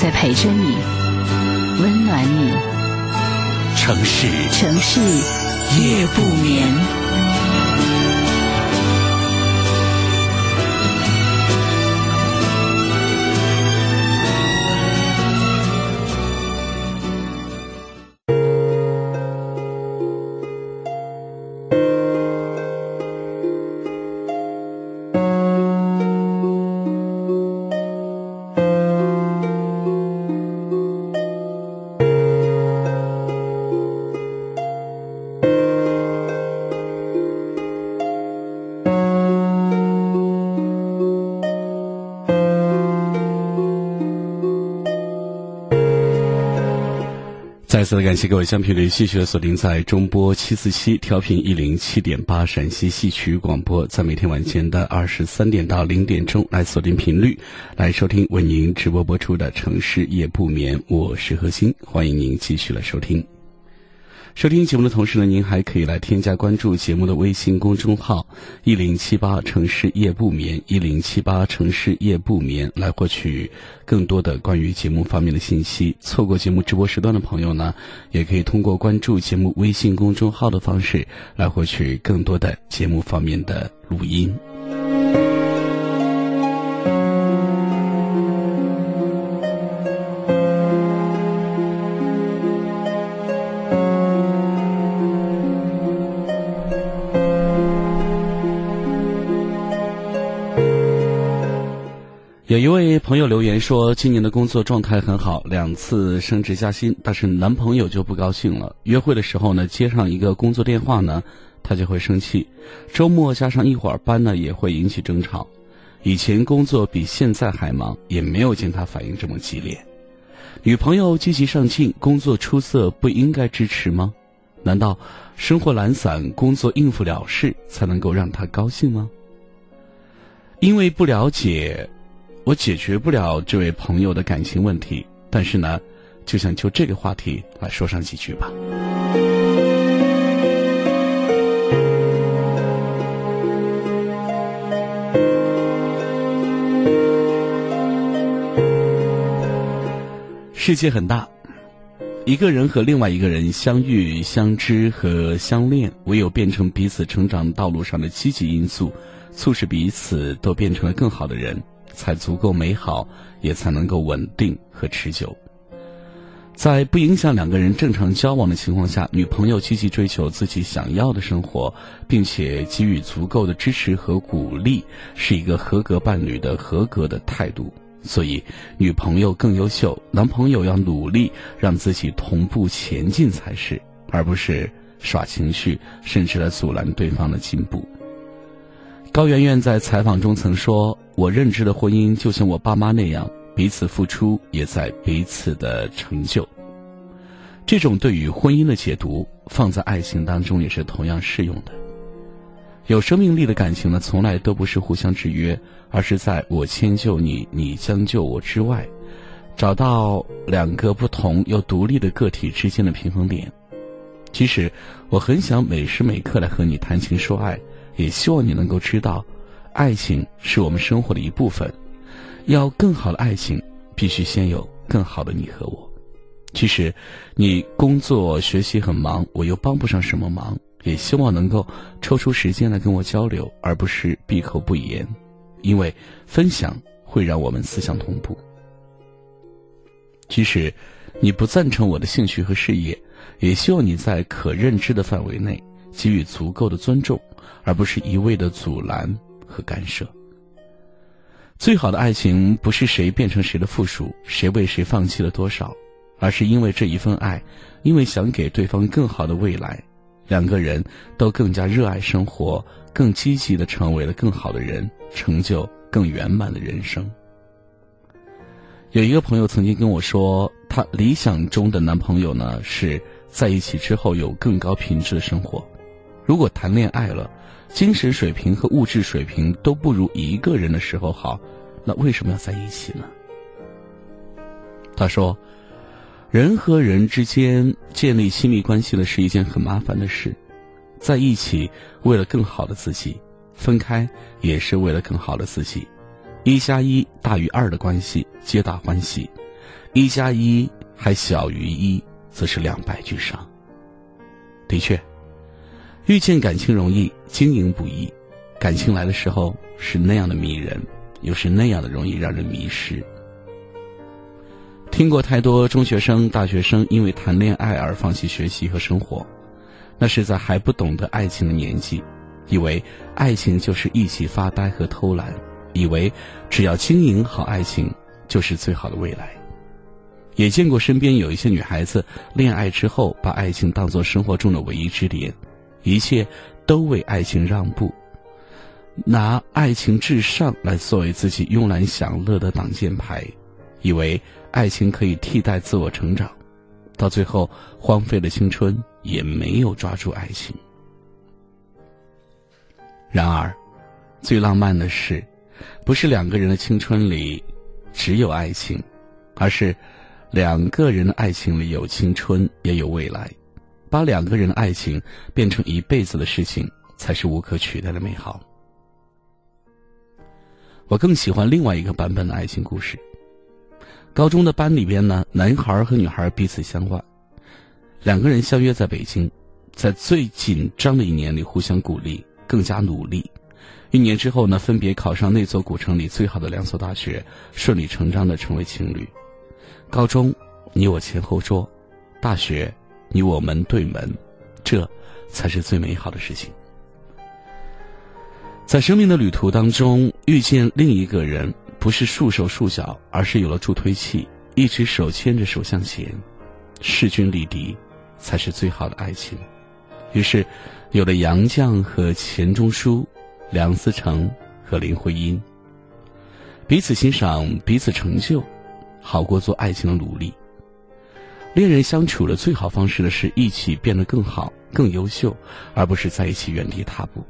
在陪着你，温暖你。城市，城市夜不眠。再次感谢各位将频率继续的锁定在中波七四七调频一零七点八陕西戏曲广播，在每天晚间的二十三点到零点钟来锁定频率，来收听为您直播播出的城市夜不眠，我是何欣，欢迎您继续来收听。收听节目的同时呢，您还可以来添加关注节目的微信公众号“一零七八城市夜不眠”，一零七八城市夜不眠，来获取更多的关于节目方面的信息。错过节目直播时段的朋友呢，也可以通过关注节目微信公众号的方式来获取更多的节目方面的录音。有一位朋友留言说，今年的工作状态很好，两次升职加薪，但是男朋友就不高兴了。约会的时候呢，接上一个工作电话呢，他就会生气；周末加上一会儿班呢，也会引起争吵。以前工作比现在还忙，也没有见他反应这么激烈。女朋友积极上进，工作出色，不应该支持吗？难道生活懒散，工作应付了事，才能够让他高兴吗？因为不了解。我解决不了这位朋友的感情问题，但是呢，就想就这个话题来说上几句吧。世界很大，一个人和另外一个人相遇、相知和相恋，唯有变成彼此成长道路上的积极因素，促使彼此都变成了更好的人。才足够美好，也才能够稳定和持久。在不影响两个人正常交往的情况下，女朋友积极追求自己想要的生活，并且给予足够的支持和鼓励，是一个合格伴侣的合格的态度。所以，女朋友更优秀，男朋友要努力让自己同步前进才是，而不是耍情绪，甚至来阻拦对方的进步。高圆圆在采访中曾说：“我认知的婚姻就像我爸妈那样，彼此付出，也在彼此的成就。”这种对于婚姻的解读，放在爱情当中也是同样适用的。有生命力的感情呢，从来都不是互相制约，而是在我迁就你，你将就我之外，找到两个不同又独立的个体之间的平衡点。其实，我很想每时每刻来和你谈情说爱。也希望你能够知道，爱情是我们生活的一部分。要更好的爱情，必须先有更好的你和我。其实，你工作学习很忙，我又帮不上什么忙。也希望能够抽出时间来跟我交流，而不是闭口不言。因为分享会让我们思想同步。即使你不赞成我的兴趣和事业，也希望你在可认知的范围内给予足够的尊重。而不是一味的阻拦和干涉。最好的爱情不是谁变成谁的附属，谁为谁放弃了多少，而是因为这一份爱，因为想给对方更好的未来，两个人都更加热爱生活，更积极的成为了更好的人，成就更圆满的人生。有一个朋友曾经跟我说，她理想中的男朋友呢是在一起之后有更高品质的生活。如果谈恋爱了，精神水平和物质水平都不如一个人的时候好，那为什么要在一起呢？他说：“人和人之间建立亲密关系呢是一件很麻烦的事，在一起为了更好的自己，分开也是为了更好的自己。一加一大于二的关系，皆大欢喜；一加一还小于一，则是两败俱伤。的确。”遇见感情容易，经营不易。感情来的时候是那样的迷人，又是那样的容易让人迷失。听过太多中学生、大学生因为谈恋爱而放弃学习和生活，那是在还不懂得爱情的年纪，以为爱情就是一起发呆和偷懒，以为只要经营好爱情就是最好的未来。也见过身边有一些女孩子恋爱之后，把爱情当作生活中的唯一支点。一切都为爱情让步，拿爱情至上来作为自己慵懒享乐的挡箭牌，以为爱情可以替代自我成长，到最后荒废了青春，也没有抓住爱情。然而，最浪漫的是，不是两个人的青春里只有爱情，而是两个人的爱情里有青春也有未来。把两个人的爱情变成一辈子的事情，才是无可取代的美好。我更喜欢另外一个版本的爱情故事。高中的班里边呢，男孩和女孩彼此相望，两个人相约在北京，在最紧张的一年里互相鼓励，更加努力。一年之后呢，分别考上那座古城里最好的两所大学，顺理成章的成为情侣。高中，你我前后桌；大学。你我门对门，这才是最美好的事情。在生命的旅途当中，遇见另一个人，不是束手束脚，而是有了助推器，一直手牵着手向前，势均力敌，才是最好的爱情。于是，有了杨绛和钱钟书，梁思成和林徽因，彼此欣赏，彼此成就，好过做爱情的努力。恋人相处的最好方式呢，是一起变得更好、更优秀，而不是在一起原地踏步。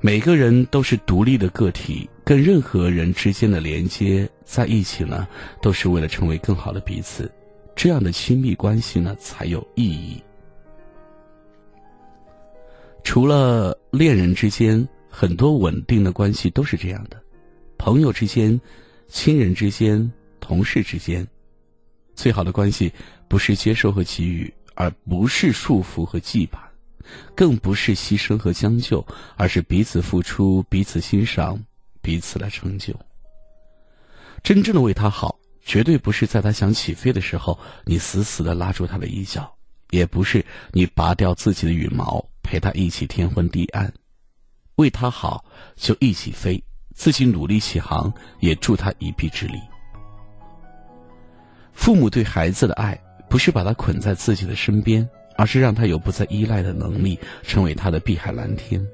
每个人都是独立的个体，跟任何人之间的连接在一起呢，都是为了成为更好的彼此。这样的亲密关系呢，才有意义。除了恋人之间，很多稳定的关系都是这样的：朋友之间、亲人之间、同事之间。最好的关系，不是接受和给予，而不是束缚和羁绊，更不是牺牲和将就，而是彼此付出、彼此欣赏、彼此来成就。真正的为他好，绝对不是在他想起飞的时候，你死死的拉住他的衣角，也不是你拔掉自己的羽毛陪他一起天昏地暗。为他好，就一起飞，自己努力起航，也助他一臂之力。父母对孩子的爱，不是把他捆在自己的身边，而是让他有不再依赖的能力，成为他的碧海蓝天。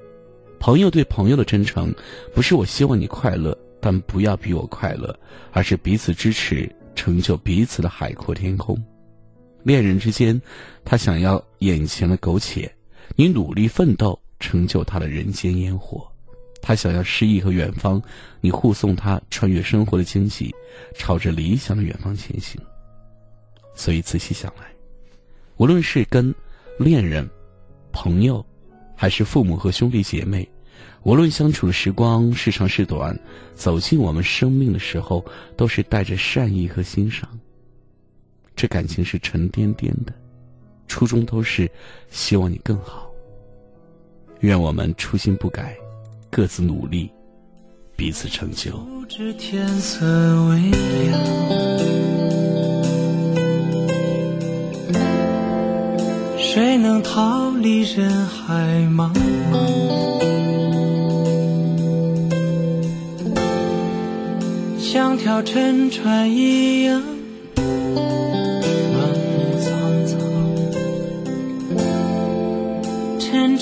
朋友对朋友的真诚，不是我希望你快乐，但不要比我快乐，而是彼此支持，成就彼此的海阔天空。恋人之间，他想要眼前的苟且，你努力奋斗，成就他的人间烟火。他想要诗意和远方，你护送他穿越生活的荆棘，朝着理想的远方前行。所以仔细想来，无论是跟恋人、朋友，还是父母和兄弟姐妹，无论相处的时光是长是短，走进我们生命的时候，都是带着善意和欣赏。这感情是沉甸甸的，初衷都是希望你更好。愿我们初心不改。各自努力，彼此成就。不知天色微凉，谁能逃离人海茫茫？像条沉船一样，满目沧桑，趁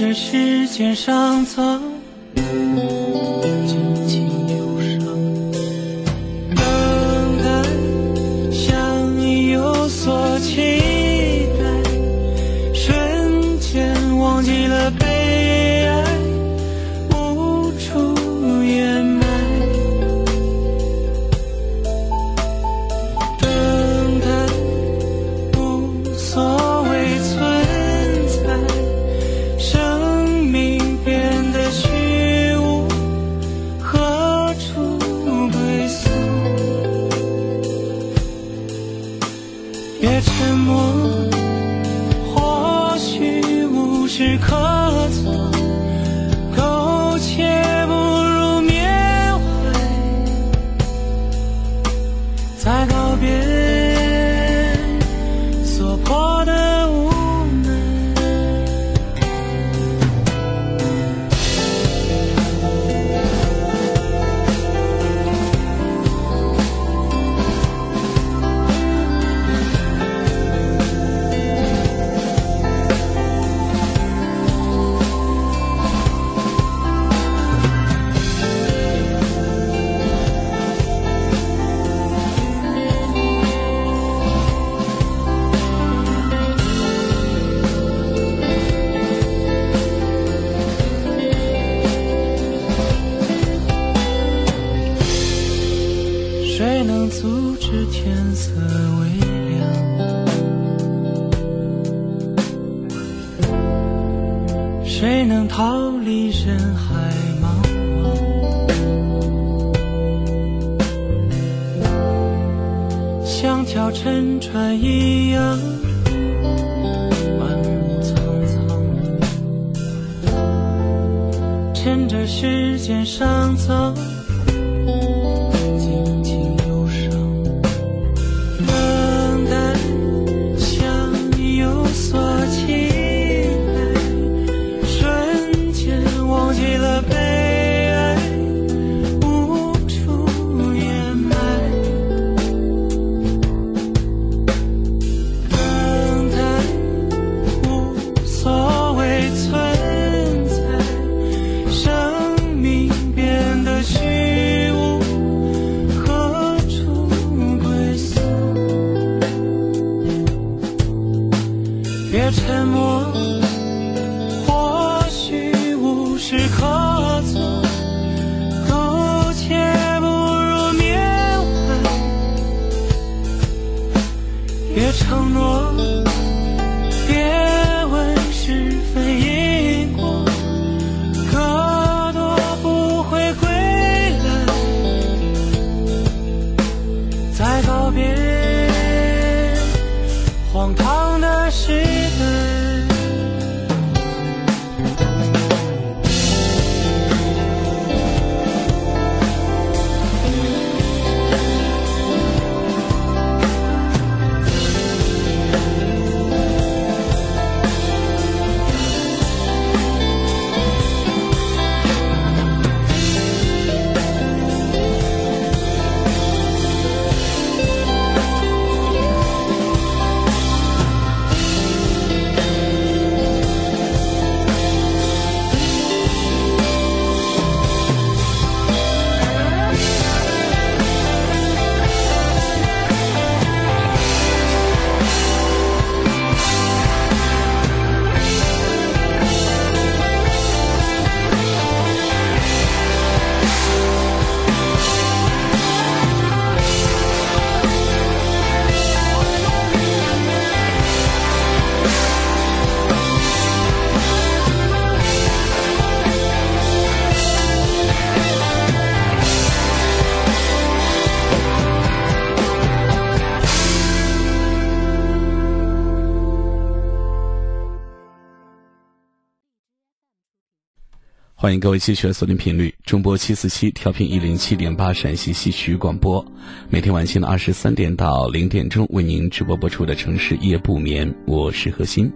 欢迎各位继续锁定频率，中波七四七调频一零七点八陕西戏曲广播，每天晚间的二十三点到零点钟为您直播播出的城市夜不眠，我是何鑫。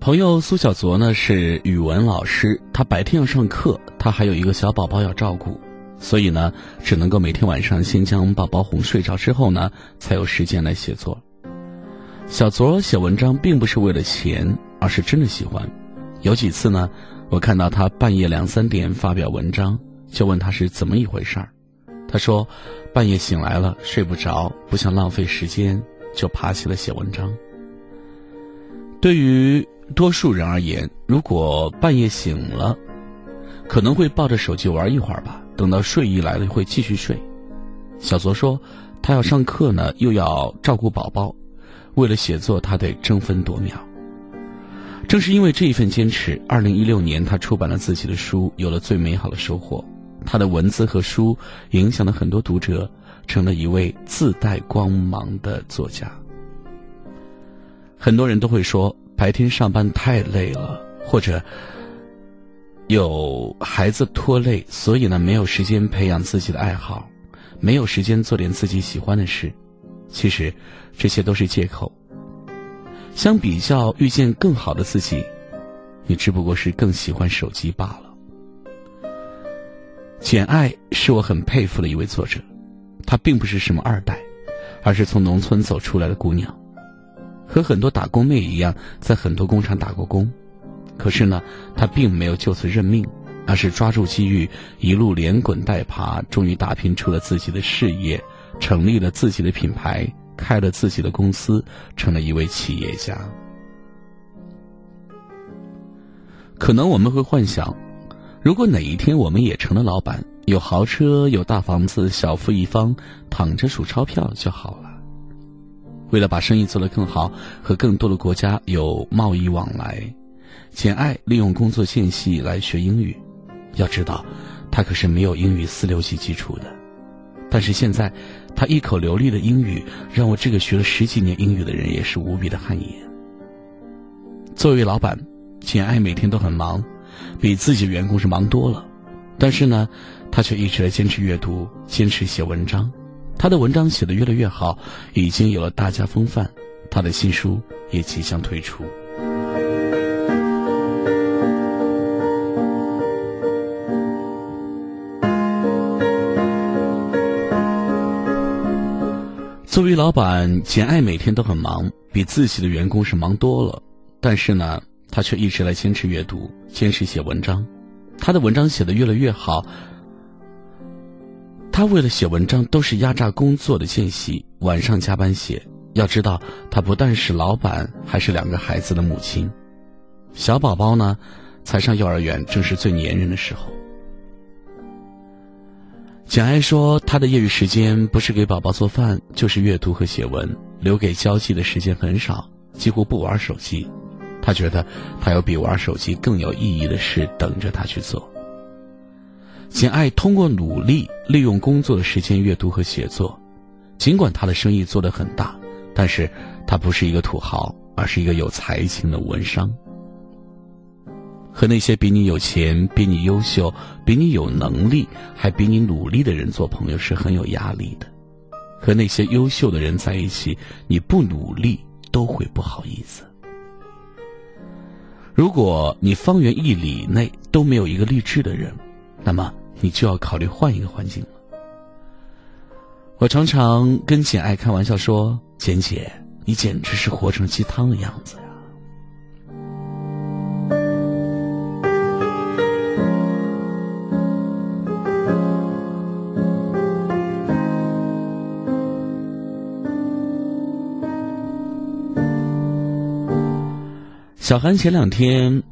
朋友苏小卓呢是语文老师，他白天要上课，他还有一个小宝宝要照顾，所以呢只能够每天晚上先将宝宝哄睡着之后呢，才有时间来写作。小卓写文章并不是为了钱，而是真的喜欢。有几次呢，我看到他半夜两三点发表文章，就问他是怎么一回事儿。他说，半夜醒来了睡不着，不想浪费时间，就爬起来写文章。对于多数人而言，如果半夜醒了，可能会抱着手机玩一会儿吧，等到睡意来了会继续睡。小卓说，他要上课呢，又要照顾宝宝，为了写作，他得争分夺秒。正是因为这一份坚持，二零一六年他出版了自己的书，有了最美好的收获。他的文字和书影响了很多读者，成了一位自带光芒的作家。很多人都会说，白天上班太累了，或者有孩子拖累，所以呢没有时间培养自己的爱好，没有时间做点自己喜欢的事。其实，这些都是借口。相比较遇见更好的自己，你只不过是更喜欢手机罢了。《简爱》是我很佩服的一位作者，她并不是什么二代，而是从农村走出来的姑娘，和很多打工妹一样，在很多工厂打过工。可是呢，他并没有就此认命，而是抓住机遇，一路连滚带爬，终于打拼出了自己的事业，成立了自己的品牌。开了自己的公司，成了一位企业家。可能我们会幻想，如果哪一天我们也成了老板，有豪车、有大房子、小富一方，躺着数钞票就好了。为了把生意做得更好，和更多的国家有贸易往来，简爱利用工作间隙来学英语。要知道，他可是没有英语四六级基础的。但是现在。他一口流利的英语，让我这个学了十几年英语的人也是无比的汗颜。作为老板，简爱每天都很忙，比自己的员工是忙多了。但是呢，他却一直在坚持阅读，坚持写文章。他的文章写得越来越好，已经有了大家风范。他的新书也即将推出。作为老板，简爱每天都很忙，比自己的员工是忙多了。但是呢，他却一直来坚持阅读，坚持写文章。他的文章写得越来越好。他为了写文章，都是压榨工作的间隙，晚上加班写。要知道，他不但是老板，还是两个孩子的母亲。小宝宝呢，才上幼儿园，正是最粘人的时候。简爱说：“她的业余时间不是给宝宝做饭，就是阅读和写文，留给交际的时间很少，几乎不玩手机。她觉得，她有比玩手机更有意义的事等着她去做。”简爱通过努力利用工作的时间阅读和写作，尽管她的生意做得很大，但是她不是一个土豪，而是一个有才情的文商。和那些比你有钱、比你优秀、比你有能力、还比你努力的人做朋友是很有压力的。和那些优秀的人在一起，你不努力都会不好意思。如果你方圆一里内都没有一个励志的人，那么你就要考虑换一个环境了。我常常跟简爱开玩笑说：“简姐，你简直是活成鸡汤的样子呀。”小韩前两天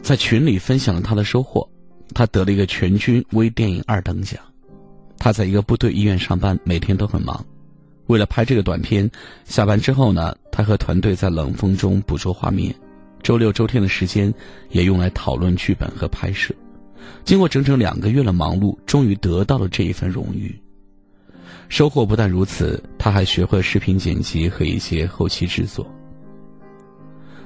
在群里分享了他的收获，他得了一个全军微电影二等奖。他在一个部队医院上班，每天都很忙。为了拍这个短片，下班之后呢，他和团队在冷风中捕捉画面，周六周天的时间也用来讨论剧本和拍摄。经过整整两个月的忙碌，终于得到了这一份荣誉。收获不但如此，他还学会了视频剪辑和一些后期制作。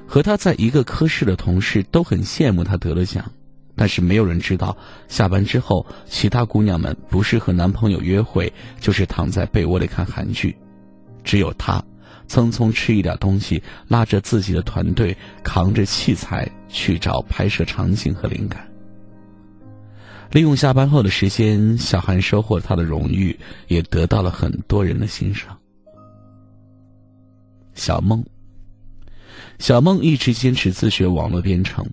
和他在一个科室的同事都很羡慕他得了奖，但是没有人知道，下班之后，其他姑娘们不是和男朋友约会，就是躺在被窝里看韩剧，只有他，匆匆吃一点东西，拉着自己的团队，扛着器材去找拍摄场景和灵感。利用下班后的时间，小韩收获了他的荣誉，也得到了很多人的欣赏。小梦。小梦一直坚持自学网络编程。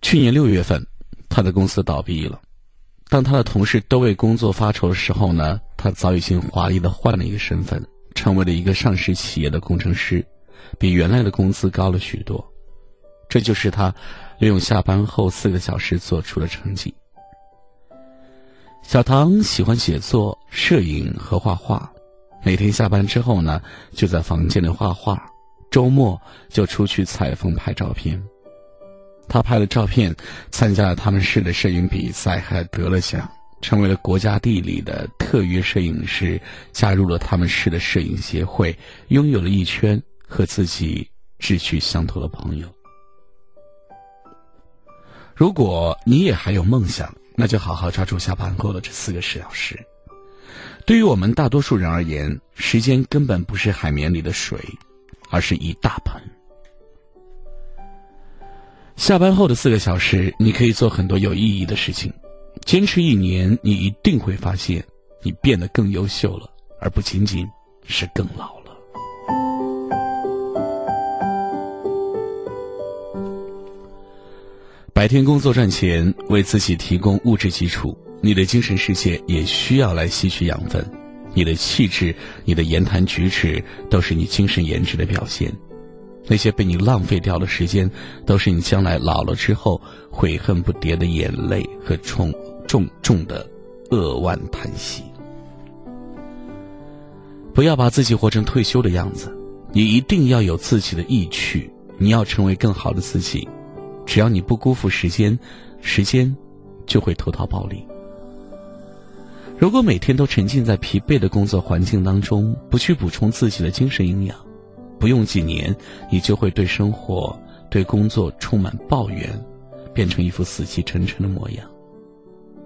去年六月份，他的公司倒闭了。当他的同事都为工作发愁的时候呢，他早已经华丽的换了一个身份，成为了一个上市企业的工程师，比原来的工资高了许多。这就是他利用下班后四个小时做出的成绩。小唐喜欢写作、摄影和画画。每天下班之后呢，就在房间里画画，周末就出去采风拍照片。他拍了照片，参加了他们市的摄影比赛，还得了奖，成为了国家地理的特约摄影师，加入了他们市的摄影协会，拥有了一圈和自己志趣相投的朋友。如果你也还有梦想，那就好好抓住下班后的这四个小时。对于我们大多数人而言，时间根本不是海绵里的水，而是一大盆。下班后的四个小时，你可以做很多有意义的事情。坚持一年，你一定会发现，你变得更优秀了，而不仅仅是更老了。白天工作赚钱，为自己提供物质基础，你的精神世界也需要来吸取养分。你的气质、你的言谈举止，都是你精神颜值的表现。那些被你浪费掉的时间，都是你将来老了之后悔恨不迭的眼泪和重重重的扼腕叹息。不要把自己活成退休的样子，你一定要有自己的意趣，你要成为更好的自己。只要你不辜负时间，时间就会投桃报李。如果每天都沉浸在疲惫的工作环境当中，不去补充自己的精神营养，不用几年，你就会对生活、对工作充满抱怨，变成一副死气沉沉的模样。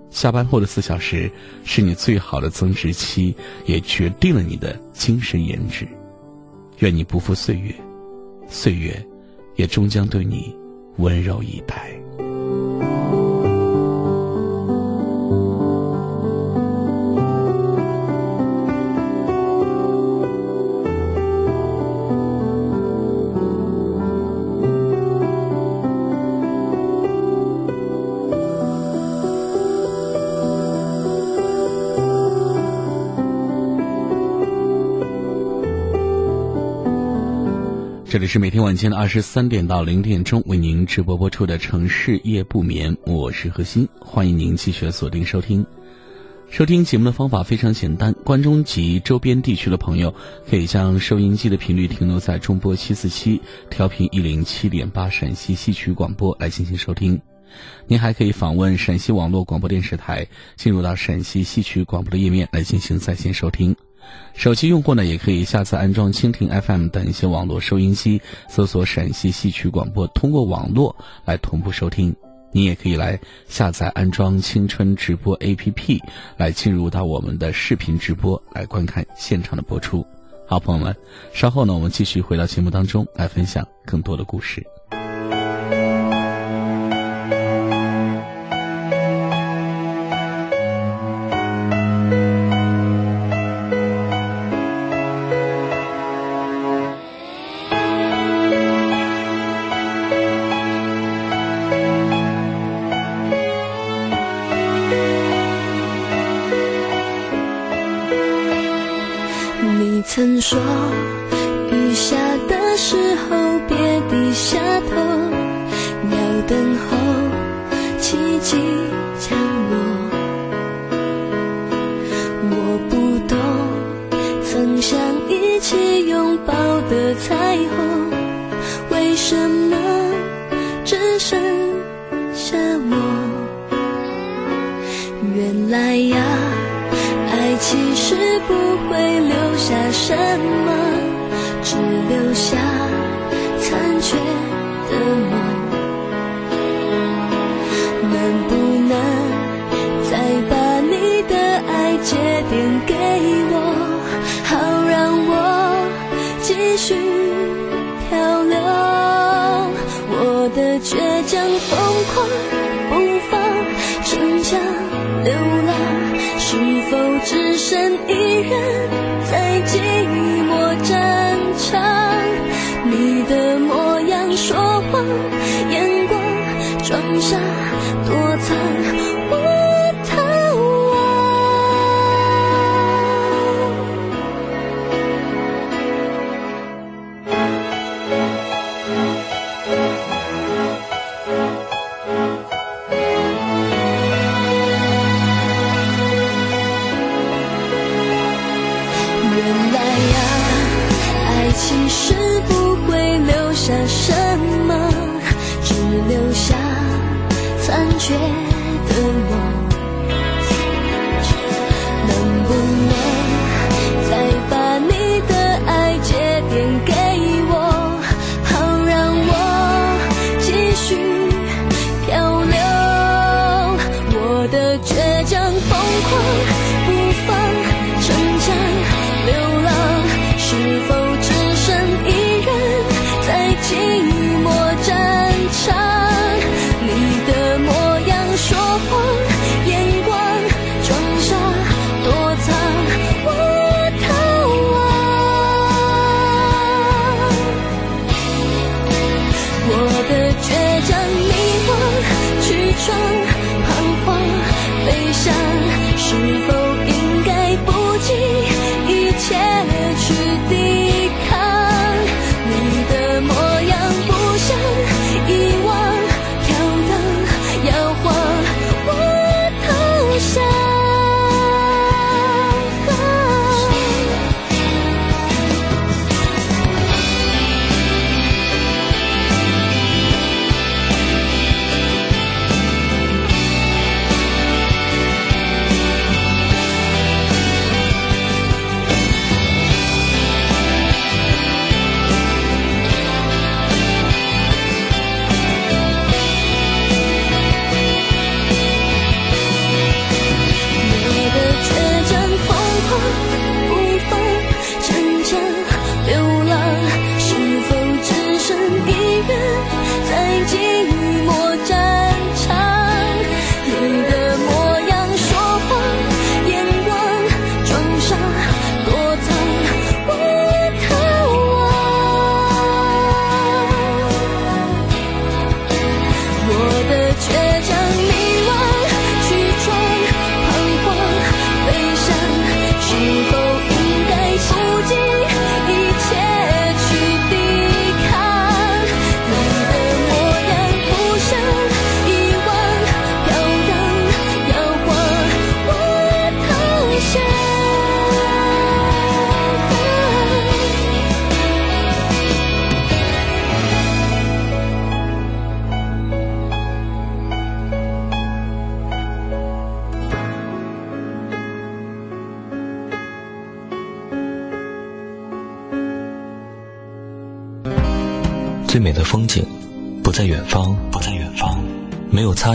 下班后的四小时是你最好的增值期，也决定了你的精神颜值。愿你不负岁月，岁月也终将对你温柔以待。这里是每天晚间的二十三点到零点钟为您直播播出的城市夜不眠，我是何欣，欢迎您继续锁定收听。收听节目的方法非常简单，关中及周边地区的朋友可以将收音机的频率停留在中波七四七，调频一零七点八陕西戏曲广播来进行收听。您还可以访问陕西网络广播电视台，进入到陕西戏曲广播的页面来进行在线收听。手机用户呢，也可以下载安装蜻蜓 FM 等一些网络收音机，搜索陕西戏曲广播，通过网络来同步收听。你也可以来下载安装青春直播 APP，来进入到我们的视频直播，来观看现场的播出。好，朋友们，稍后呢，我们继续回到节目当中来分享更多的故事。说，雨下的时候别低下头，要等候奇迹降落。我不懂，曾想一起拥抱的彩虹，为什么只剩下我？原来呀。爱其实不会下什么，只留下残缺的梦。能不能再把你的爱借点给我，好让我继续漂流？我的倔强疯狂不放，逞强流浪。是否只剩一人的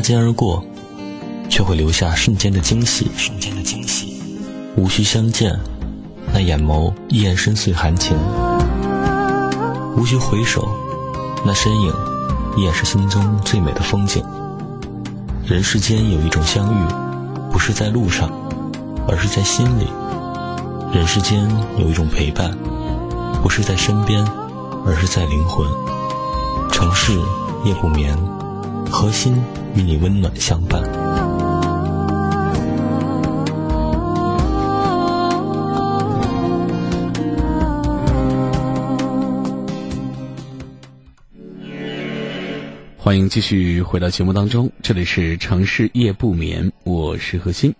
擦肩而过，却会留下瞬间的惊喜，瞬间的惊喜。无需相见，那眼眸依然深邃含情；无需回首，那身影依然是心中最美的风景。人世间有一种相遇，不是在路上，而是在心里；人世间有一种陪伴，不是在身边，而是在灵魂。城市夜不眠，核心与你温暖相伴。欢迎继续回到节目当中，这里是城市夜不眠，我是何欣。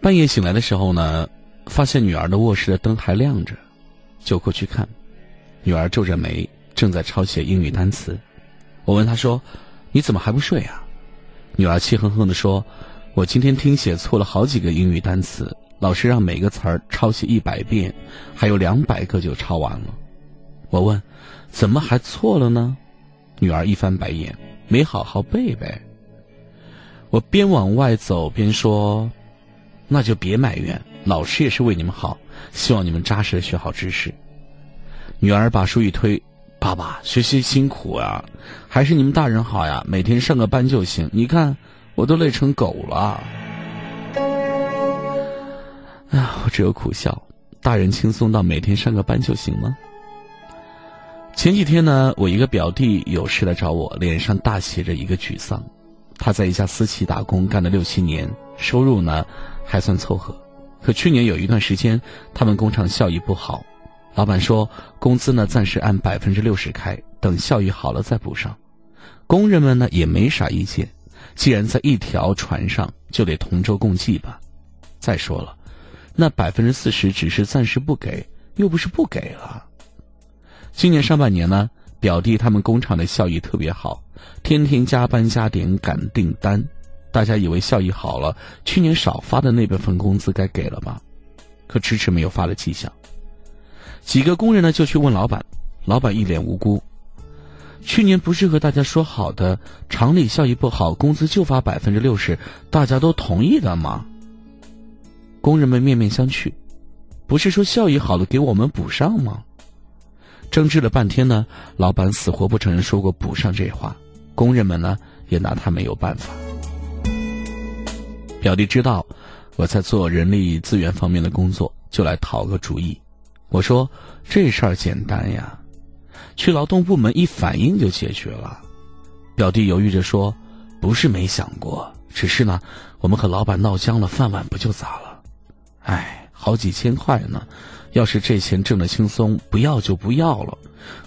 半夜醒来的时候呢，发现女儿的卧室的灯还亮着，就过去看，女儿皱着眉，正在抄写英语单词。我问她说：“你怎么还不睡啊？”女儿气哼哼地说：“我今天听写错了好几个英语单词，老师让每个词儿抄写一百遍，还有两百个就抄完了。”我问：“怎么还错了呢？”女儿一翻白眼，没好好背呗。我边往外走边说：“那就别埋怨，老师也是为你们好，希望你们扎实的学好知识。”女儿把书一推：“爸爸，学习辛苦啊，还是你们大人好呀，每天上个班就行。你看，我都累成狗了。”哎呀，我只有苦笑。大人轻松到每天上个班就行吗？前几天呢，我一个表弟有事来找我，脸上大写着一个沮丧。他在一家私企打工干了六七年，收入呢还算凑合。可去年有一段时间，他们工厂效益不好，老板说工资呢暂时按百分之六十开，等效益好了再补上。工人们呢也没啥意见，既然在一条船上，就得同舟共济吧。再说了，那百分之四十只是暂时不给，又不是不给了。今年上半年呢，表弟他们工厂的效益特别好，天天加班加点赶订单。大家以为效益好了，去年少发的那部分工资该给了吧？可迟迟没有发的迹象。几个工人呢就去问老板，老板一脸无辜。去年不是和大家说好的，厂里效益不好，工资就发百分之六十，大家都同意的吗？工人们面面相觑，不是说效益好了给我们补上吗？争执了半天呢，老板死活不承认说过补上这话，工人们呢也拿他没有办法。表弟知道我在做人力资源方面的工作，就来讨个主意。我说这事儿简单呀，去劳动部门一反映就解决了。表弟犹豫着说：“不是没想过，只是呢，我们和老板闹僵了，饭碗不就砸了？哎，好几千块呢，要是这钱挣得轻松，不要就不要了。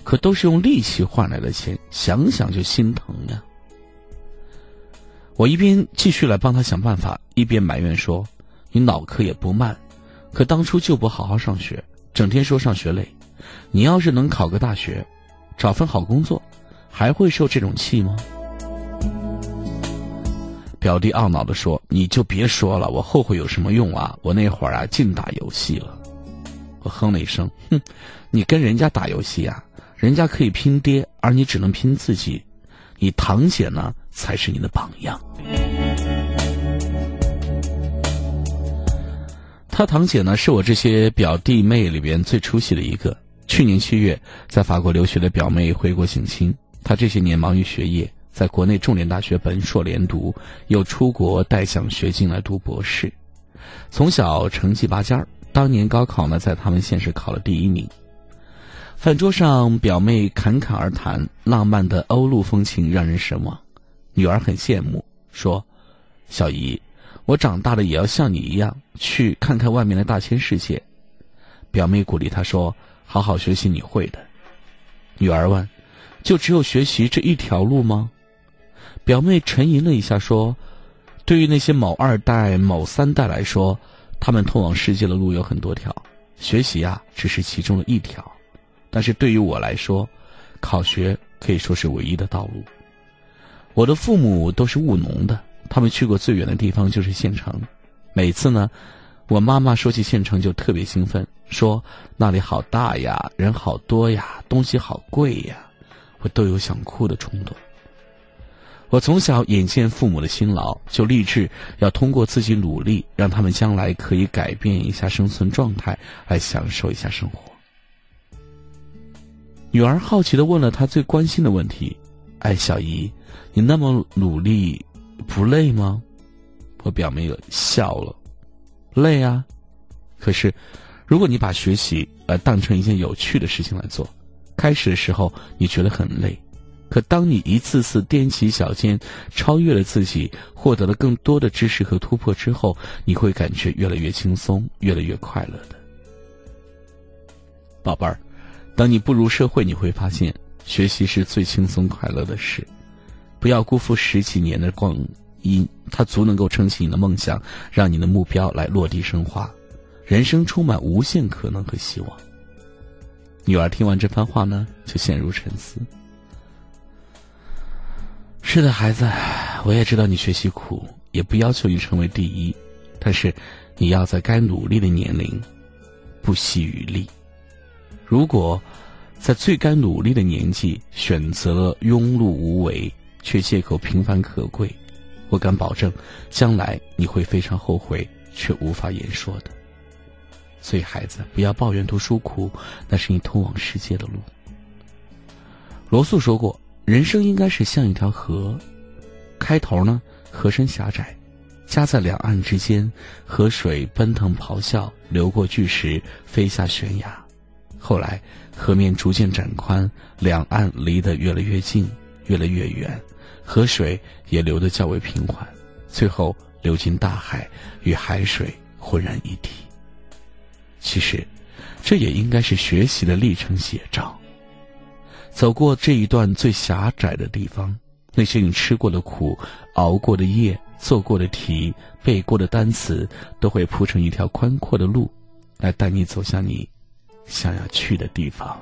可都是用力气换来的钱，想想就心疼呀。”我一边继续来帮他想办法，一边埋怨说：“你脑壳也不慢，可当初就不好好上学，整天说上学累。你要是能考个大学，找份好工作，还会受这种气吗？”表弟懊恼的说：“你就别说了，我后悔有什么用啊？我那会儿啊净打游戏了。”我哼了一声：“哼，你跟人家打游戏啊？人家可以拼爹，而你只能拼自己。你堂姐呢？”才是你的榜样。他堂姐呢，是我这些表弟妹里边最出息的一个。去年七月，在法国留学的表妹回国省亲，她这些年忙于学业，在国内重点大学本硕连读，又出国带奖学金来读博士。从小成绩拔尖儿，当年高考呢，在他们县市考了第一名。饭桌上，表妹侃侃而谈，浪漫的欧陆风情让人神往。女儿很羡慕，说：“小姨，我长大了也要像你一样去看看外面的大千世界。”表妹鼓励他说：“好好学习，你会的。”女儿问：“就只有学习这一条路吗？”表妹沉吟了一下说：“对于那些某二代、某三代来说，他们通往世界的路有很多条，学习啊只是其中的一条。但是对于我来说，考学可以说是唯一的道路。”我的父母都是务农的，他们去过最远的地方就是县城。每次呢，我妈妈说起县城就特别兴奋，说那里好大呀，人好多呀，东西好贵呀，我都有想哭的冲动。我从小眼见父母的辛劳，就立志要通过自己努力，让他们将来可以改变一下生存状态，来享受一下生活。女儿好奇的问了她最关心的问题：“哎，小姨。”你那么努力，不累吗？我表妹笑了，累啊。可是，如果你把学习呃当成一件有趣的事情来做，开始的时候你觉得很累，可当你一次次踮起脚尖，超越了自己，获得了更多的知识和突破之后，你会感觉越来越轻松，越来越快乐的。宝贝儿，当你步入社会，你会发现学习是最轻松快乐的事。不要辜负十几年的光阴，它足能够撑起你的梦想，让你的目标来落地生花。人生充满无限可能和希望。女儿听完这番话呢，就陷入沉思。是的，孩子，我也知道你学习苦，也不要求你成为第一，但是你要在该努力的年龄不惜余力。如果在最该努力的年纪选择了庸碌无为，却借口平凡可贵，我敢保证，将来你会非常后悔，却无法言说的。所以，孩子不要抱怨读书苦，那是你通往世界的路。罗素说过，人生应该是像一条河，开头呢，河身狭窄，夹在两岸之间，河水奔腾咆哮，流过巨石，飞下悬崖。后来，河面逐渐展宽，两岸离得越来越近，越来越远。河水也流得较为平缓，最后流进大海，与海水浑然一体。其实，这也应该是学习的历程写照。走过这一段最狭窄的地方，那些你吃过的苦、熬过的夜、做过的题、背过的单词，都会铺成一条宽阔的路，来带你走向你想要去的地方。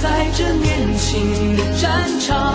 在这年轻的战场，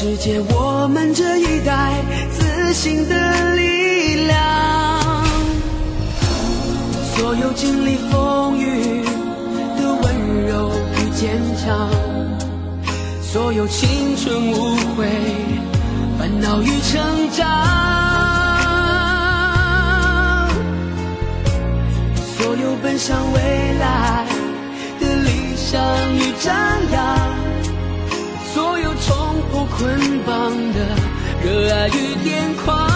世界我们这一代自信的力量。所有经历风雨的温柔与坚强，所有青春无悔、烦恼与成长，所有奔向未来的理想与张扬，有冲破捆绑的热爱与癫狂。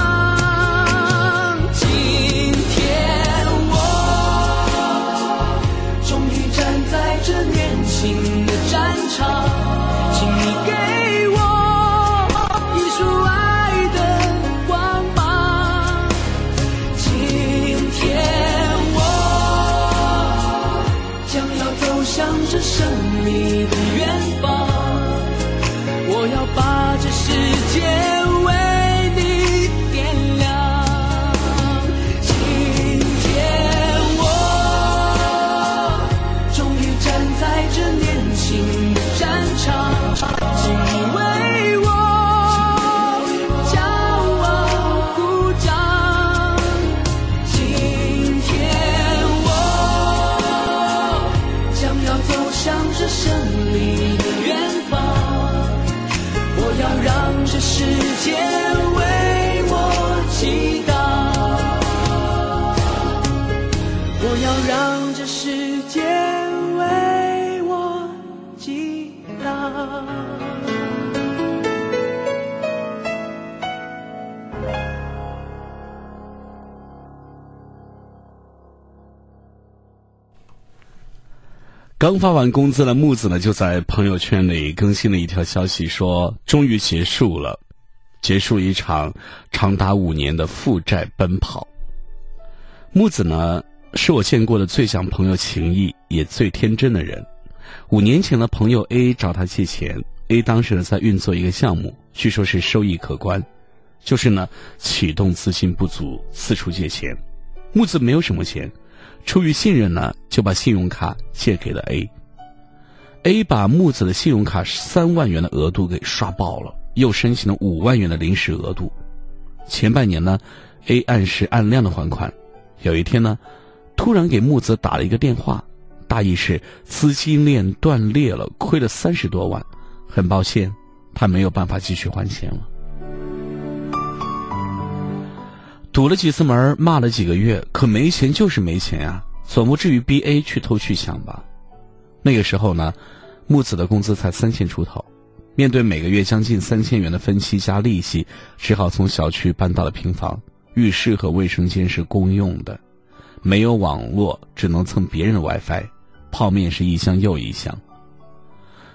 刚发完工资的木子呢，就在朋友圈里更新了一条消息，说终于结束了，结束一场长达五年的负债奔跑。木子呢，是我见过的最讲朋友情谊也最天真的人。五年前的朋友 A 找他借钱，A 当时呢在运作一个项目，据说是收益可观，就是呢启动资金不足，四处借钱。木子没有什么钱，出于信任呢，就把信用卡借给了 A。A 把木子的信用卡三万元的额度给刷爆了，又申请了五万元的临时额度。前半年呢，A 按时按量的还款。有一天呢，突然给木子打了一个电话，大意是资金链断裂了，亏了三十多万，很抱歉，他没有办法继续还钱了。堵了几次门，骂了几个月，可没钱就是没钱呀，总不至于 B A 去偷去抢吧？那个时候呢，木子的工资才三千出头，面对每个月将近三千元的分期加利息，只好从小区搬到了平房。浴室和卫生间是公用的，没有网络，只能蹭别人的 WiFi，泡面是一箱又一箱。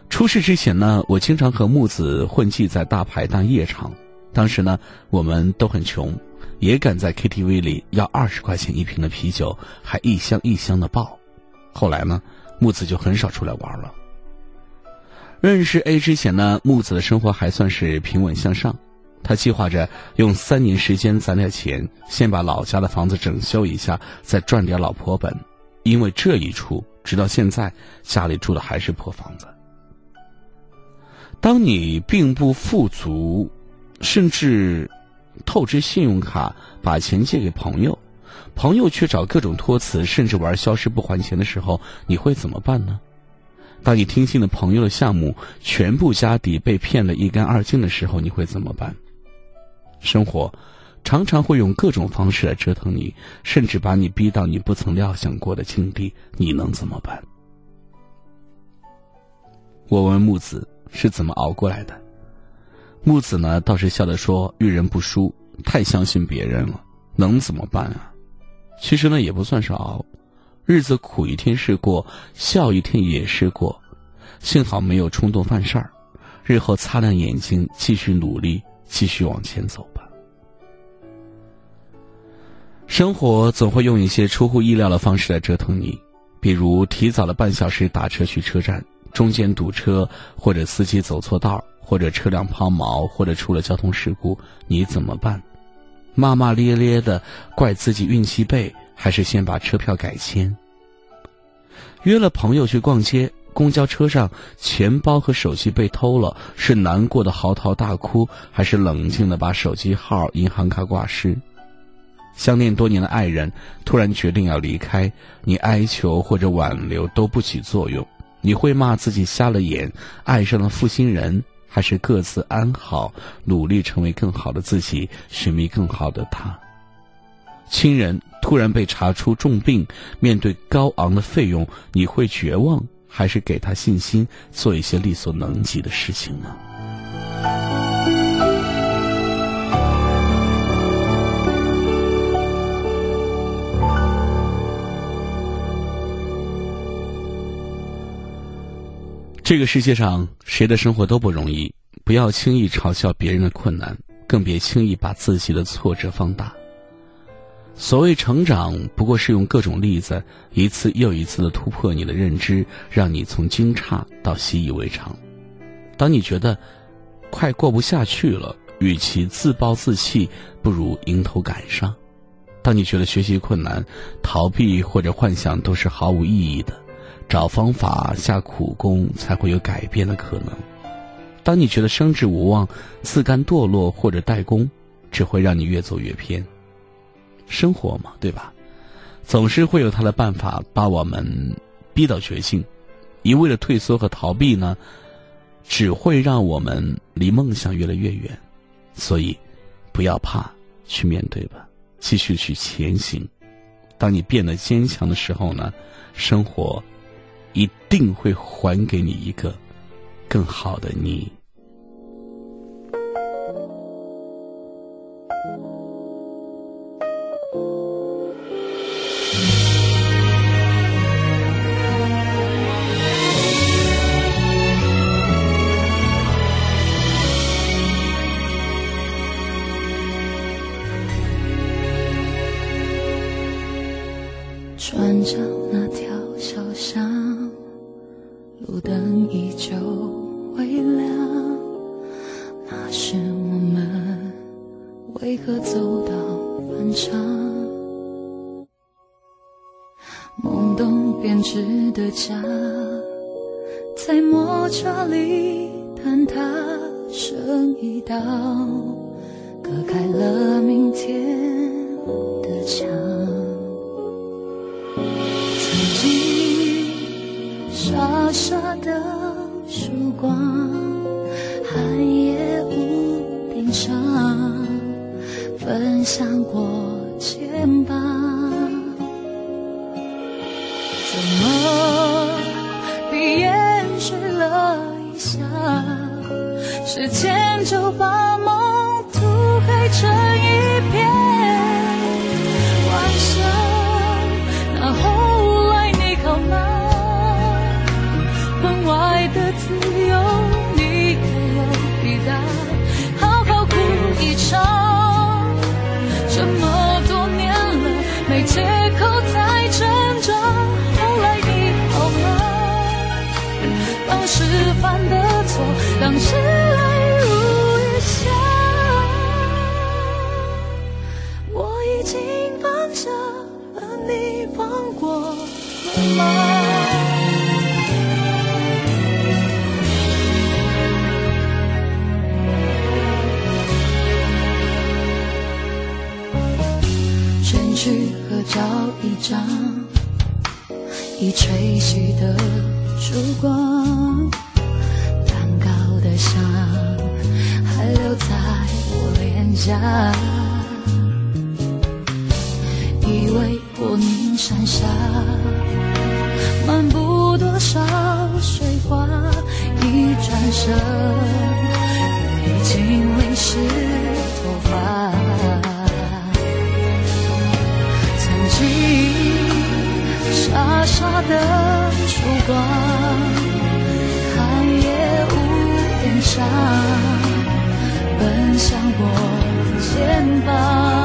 出事之前呢，我经常和木子混迹在大排档夜场，当时呢，我们都很穷，也敢在 KTV 里要二十块钱一瓶的啤酒，还一箱一箱的爆。后来呢？木子就很少出来玩了。认识 A 之前呢，木子的生活还算是平稳向上。他计划着用三年时间攒点钱，先把老家的房子整修一下，再赚点老婆本。因为这一出，直到现在家里住的还是破房子。当你并不富足，甚至透支信用卡把钱借给朋友。朋友却找各种托词，甚至玩消失不还钱的时候，你会怎么办呢？当你听信了朋友的项目，全部家底被骗得一干二净的时候，你会怎么办？生活常常会用各种方式来折腾你，甚至把你逼到你不曾料想过的境地，你能怎么办？我问木子是怎么熬过来的，木子呢倒是笑着说：“遇人不淑，太相信别人了，能怎么办啊？”其实呢，也不算是熬，日子苦一天是过，笑一天也是过，幸好没有冲动犯事儿，日后擦亮眼睛，继续努力，继续往前走吧。生活总会用一些出乎意料的方式来折腾你，比如提早了半小时打车去车站，中间堵车，或者司机走错道，或者车辆抛锚，或者出了交通事故，你怎么办？骂骂咧咧的怪自己运气背，还是先把车票改签？约了朋友去逛街，公交车上钱包和手机被偷了，是难过的嚎啕大哭，还是冷静的把手机号、银行卡挂失？相恋多年的爱人突然决定要离开，你哀求或者挽留都不起作用，你会骂自己瞎了眼，爱上了负心人。还是各自安好，努力成为更好的自己，寻觅更好的他。亲人突然被查出重病，面对高昂的费用，你会绝望，还是给他信心，做一些力所能及的事情呢？这个世界上，谁的生活都不容易。不要轻易嘲笑别人的困难，更别轻易把自己的挫折放大。所谓成长，不过是用各种例子，一次又一次的突破你的认知，让你从惊诧到习以为常。当你觉得快过不下去了，与其自暴自弃，不如迎头赶上。当你觉得学习困难，逃避或者幻想都是毫无意义的。找方法下苦功，才会有改变的可能。当你觉得升职无望、自甘堕落或者怠工，只会让你越走越偏。生活嘛，对吧？总是会有他的办法把我们逼到绝境。一味的退缩和逃避呢，只会让我们离梦想越来越远。所以，不要怕，去面对吧，继续去前行。当你变得坚强的时候呢，生活。一定会还给你一个更好的你。唱什么？一张。已吹熄的烛光，蛋糕的香还留在我脸颊。以为过宁山下，漫步多少水花，一转身的曙光，寒夜屋顶上，奔向我肩膀。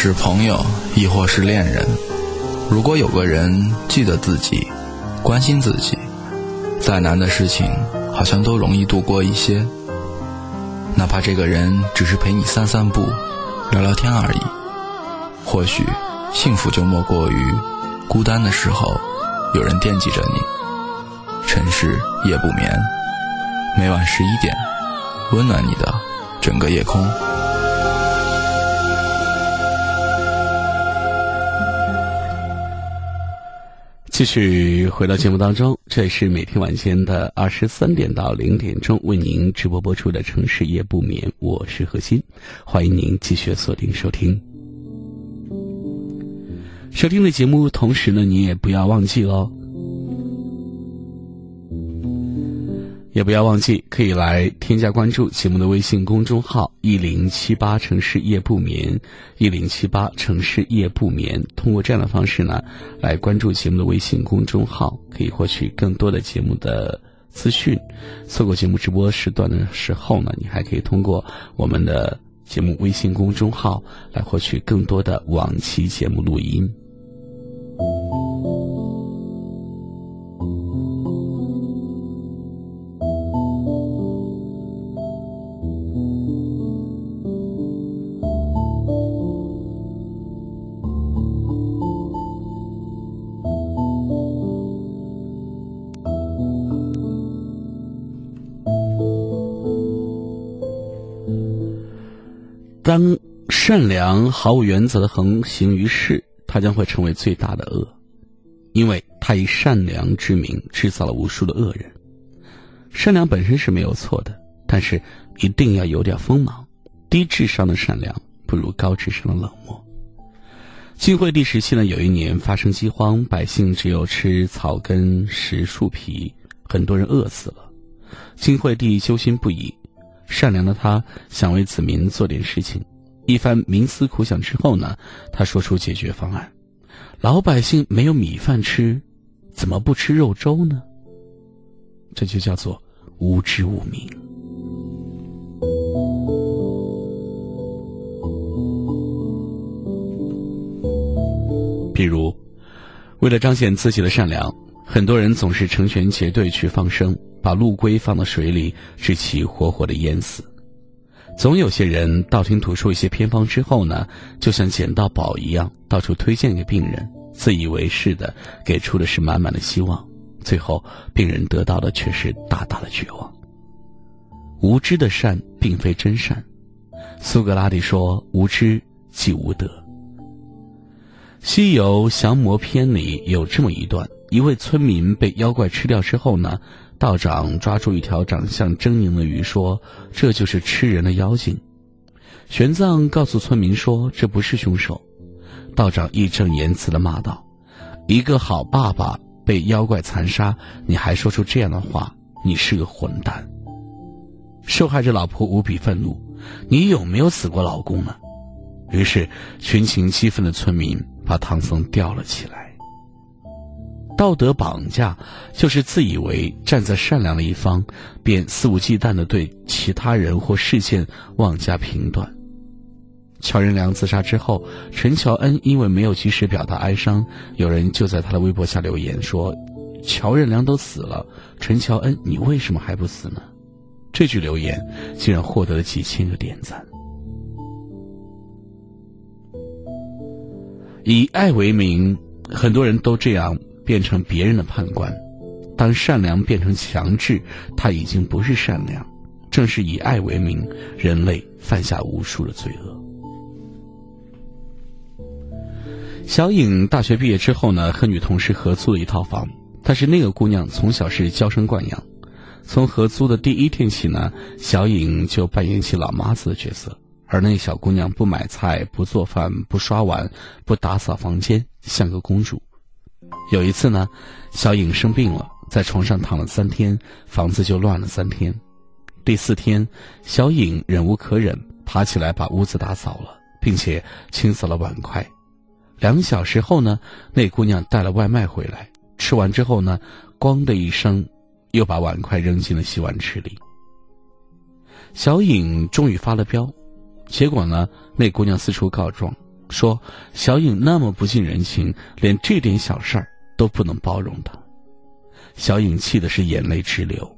是朋友，亦或是恋人，如果有个人记得自己，关心自己，再难的事情好像都容易度过一些。哪怕这个人只是陪你散散步、聊聊天而已，或许幸福就莫过于孤单的时候有人惦记着你。城市夜不眠，每晚十一点，温暖你的整个夜空。继续回到节目当中，这是每天晚间的二十三点到零点钟为您直播播出的《城市夜不眠》，我是何欣，欢迎您继续锁定收听。收听的节目，同时呢，你也不要忘记哦，也不要忘记可以来添加关注节目的微信公众号“一零七八城市夜不眠”，一零七八城市夜不眠。通过这样的方式呢，来关注节目的微信公众号，可以获取更多的节目的资讯。错过节目直播时段的时候呢，你还可以通过我们的节目微信公众号来获取更多的往期节目录音。善良毫无原则的横行于世，他将会成为最大的恶，因为他以善良之名制造了无数的恶人。善良本身是没有错的，但是一定要有点锋芒。低智商的善良不如高智商的冷漠。晋惠帝时期呢，有一年发生饥荒，百姓只有吃草根、食树皮，很多人饿死了。晋惠帝揪心不已。善良的他想为子民做点事情，一番冥思苦想之后呢，他说出解决方案：老百姓没有米饭吃，怎么不吃肉粥呢？这就叫做无知无明。比如，为了彰显自己的善良，很多人总是成群结队去放生。把陆龟放到水里，使其活活的淹死。总有些人道听途说一些偏方之后呢，就像捡到宝一样，到处推荐给病人，自以为是的给出的是满满的希望，最后病人得到的却是大大的绝望。无知的善并非真善，苏格拉底说：“无知即无德。”《西游降魔篇》里有这么一段：一位村民被妖怪吃掉之后呢。道长抓住一条长相狰狞的鱼，说：“这就是吃人的妖精。”玄奘告诉村民说：“这不是凶手。”道长义正言辞的骂道：“一个好爸爸被妖怪残杀，你还说出这样的话，你是个混蛋！”受害者老婆无比愤怒：“你有没有死过老公呢？”于是群情激愤的村民把唐僧吊了起来。道德绑架，就是自以为站在善良的一方，便肆无忌惮的对其他人或事件妄加评断。乔任梁自杀之后，陈乔恩因为没有及时表达哀伤，有人就在他的微博下留言说：“乔任梁都死了，陈乔恩你为什么还不死呢？”这句留言竟然获得了几千个点赞。以爱为名，很多人都这样。变成别人的判官，当善良变成强制，它已经不是善良。正是以爱为名，人类犯下无数的罪恶。小颖大学毕业之后呢，和女同事合租了一套房。但是那个姑娘从小是娇生惯养，从合租的第一天起呢，小颖就扮演起老妈子的角色。而那小姑娘不买菜、不做饭、不刷碗、不打扫房间，像个公主。有一次呢，小颖生病了，在床上躺了三天，房子就乱了三天。第四天，小颖忍无可忍，爬起来把屋子打扫了，并且清扫了碗筷。两小时后呢，那姑娘带了外卖回来，吃完之后呢，咣的一声，又把碗筷扔进了洗碗池里。小颖终于发了飙，结果呢，那姑娘四处告状。说小颖那么不近人情，连这点小事儿都不能包容她。小颖气的是眼泪直流。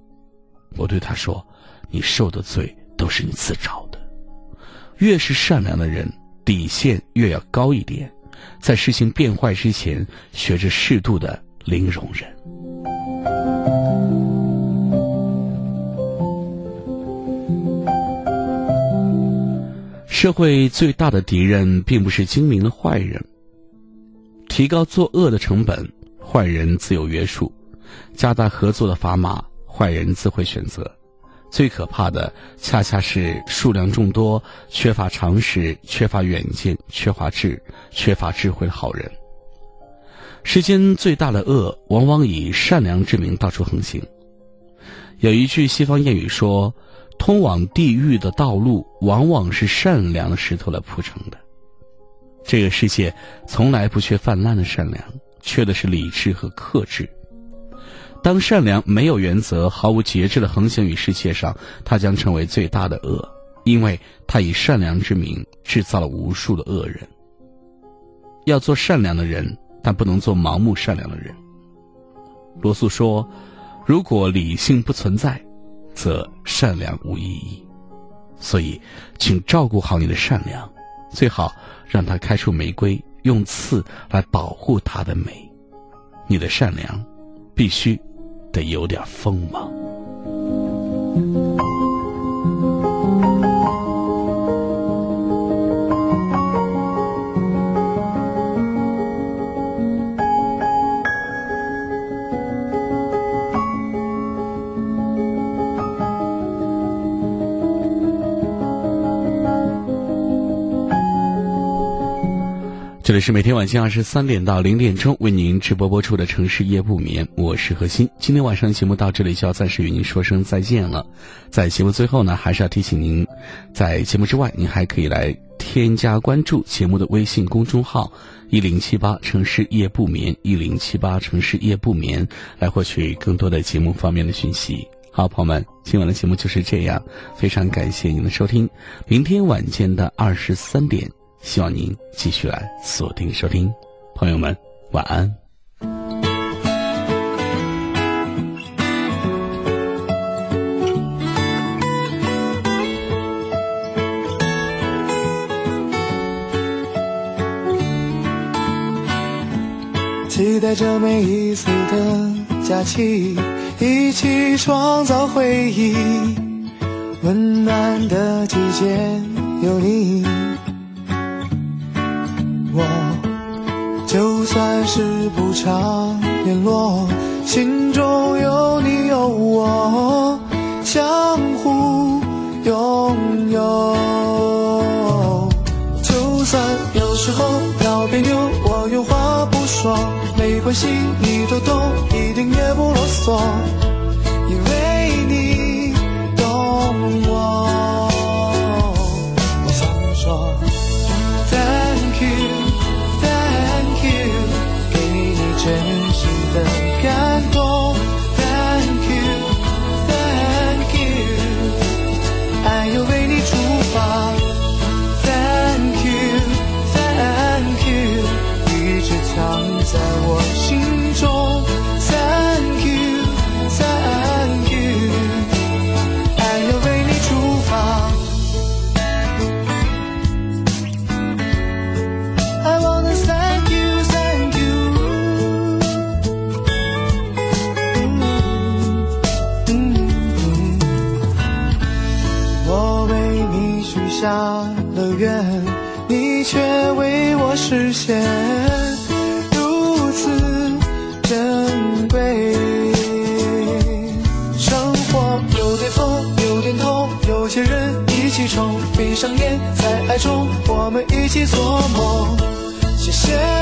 我对她说：“你受的罪都是你自找的。越是善良的人，底线越要高一点，在事情变坏之前，学着适度的零容忍。”社会最大的敌人并不是精明的坏人。提高作恶的成本，坏人自有约束；加大合作的砝码，坏人自会选择。最可怕的，恰恰是数量众多、缺乏常识、缺乏远见、缺乏智、缺乏智慧的好人。世间最大的恶，往往以善良之名到处横行。有一句西方谚语说。通往地狱的道路，往往是善良的石头来铺成的。这个世界从来不缺泛滥的善良，缺的是理智和克制。当善良没有原则、毫无节制的横行于世界上，它将成为最大的恶。因为他以善良之名制造了无数的恶人。要做善良的人，但不能做盲目善良的人。罗素说：“如果理性不存在，则善良无意义。所以，请照顾好你的善良，最好让它开出玫瑰，用刺来保护它的美。你的善良，必须得有点锋芒。”这里是每天晚间二十三点到零点钟为您直播播出的城市夜不眠，我是何欣。今天晚上的节目到这里就要暂时与您说声再见了。在节目最后呢，还是要提醒您，在节目之外，您还可以来添加关注节目的微信公众号“一零七八城市夜不眠”，一零七八城市夜不眠，来获取更多的节目方面的讯息。好，朋友们，今晚的节目就是这样，非常感谢您的收听。明天晚间的二十三点。希望您继续来锁定收听，朋友们晚安。期待着每一次的假期，一起创造回忆，温暖的季节有你。我就算是不常联络，心中有你有我，相互拥有。就算有时候闹别扭，我有话不说，没关系，你都懂，一点也不啰嗦，闭上眼，在爱中我们一起做梦。谢谢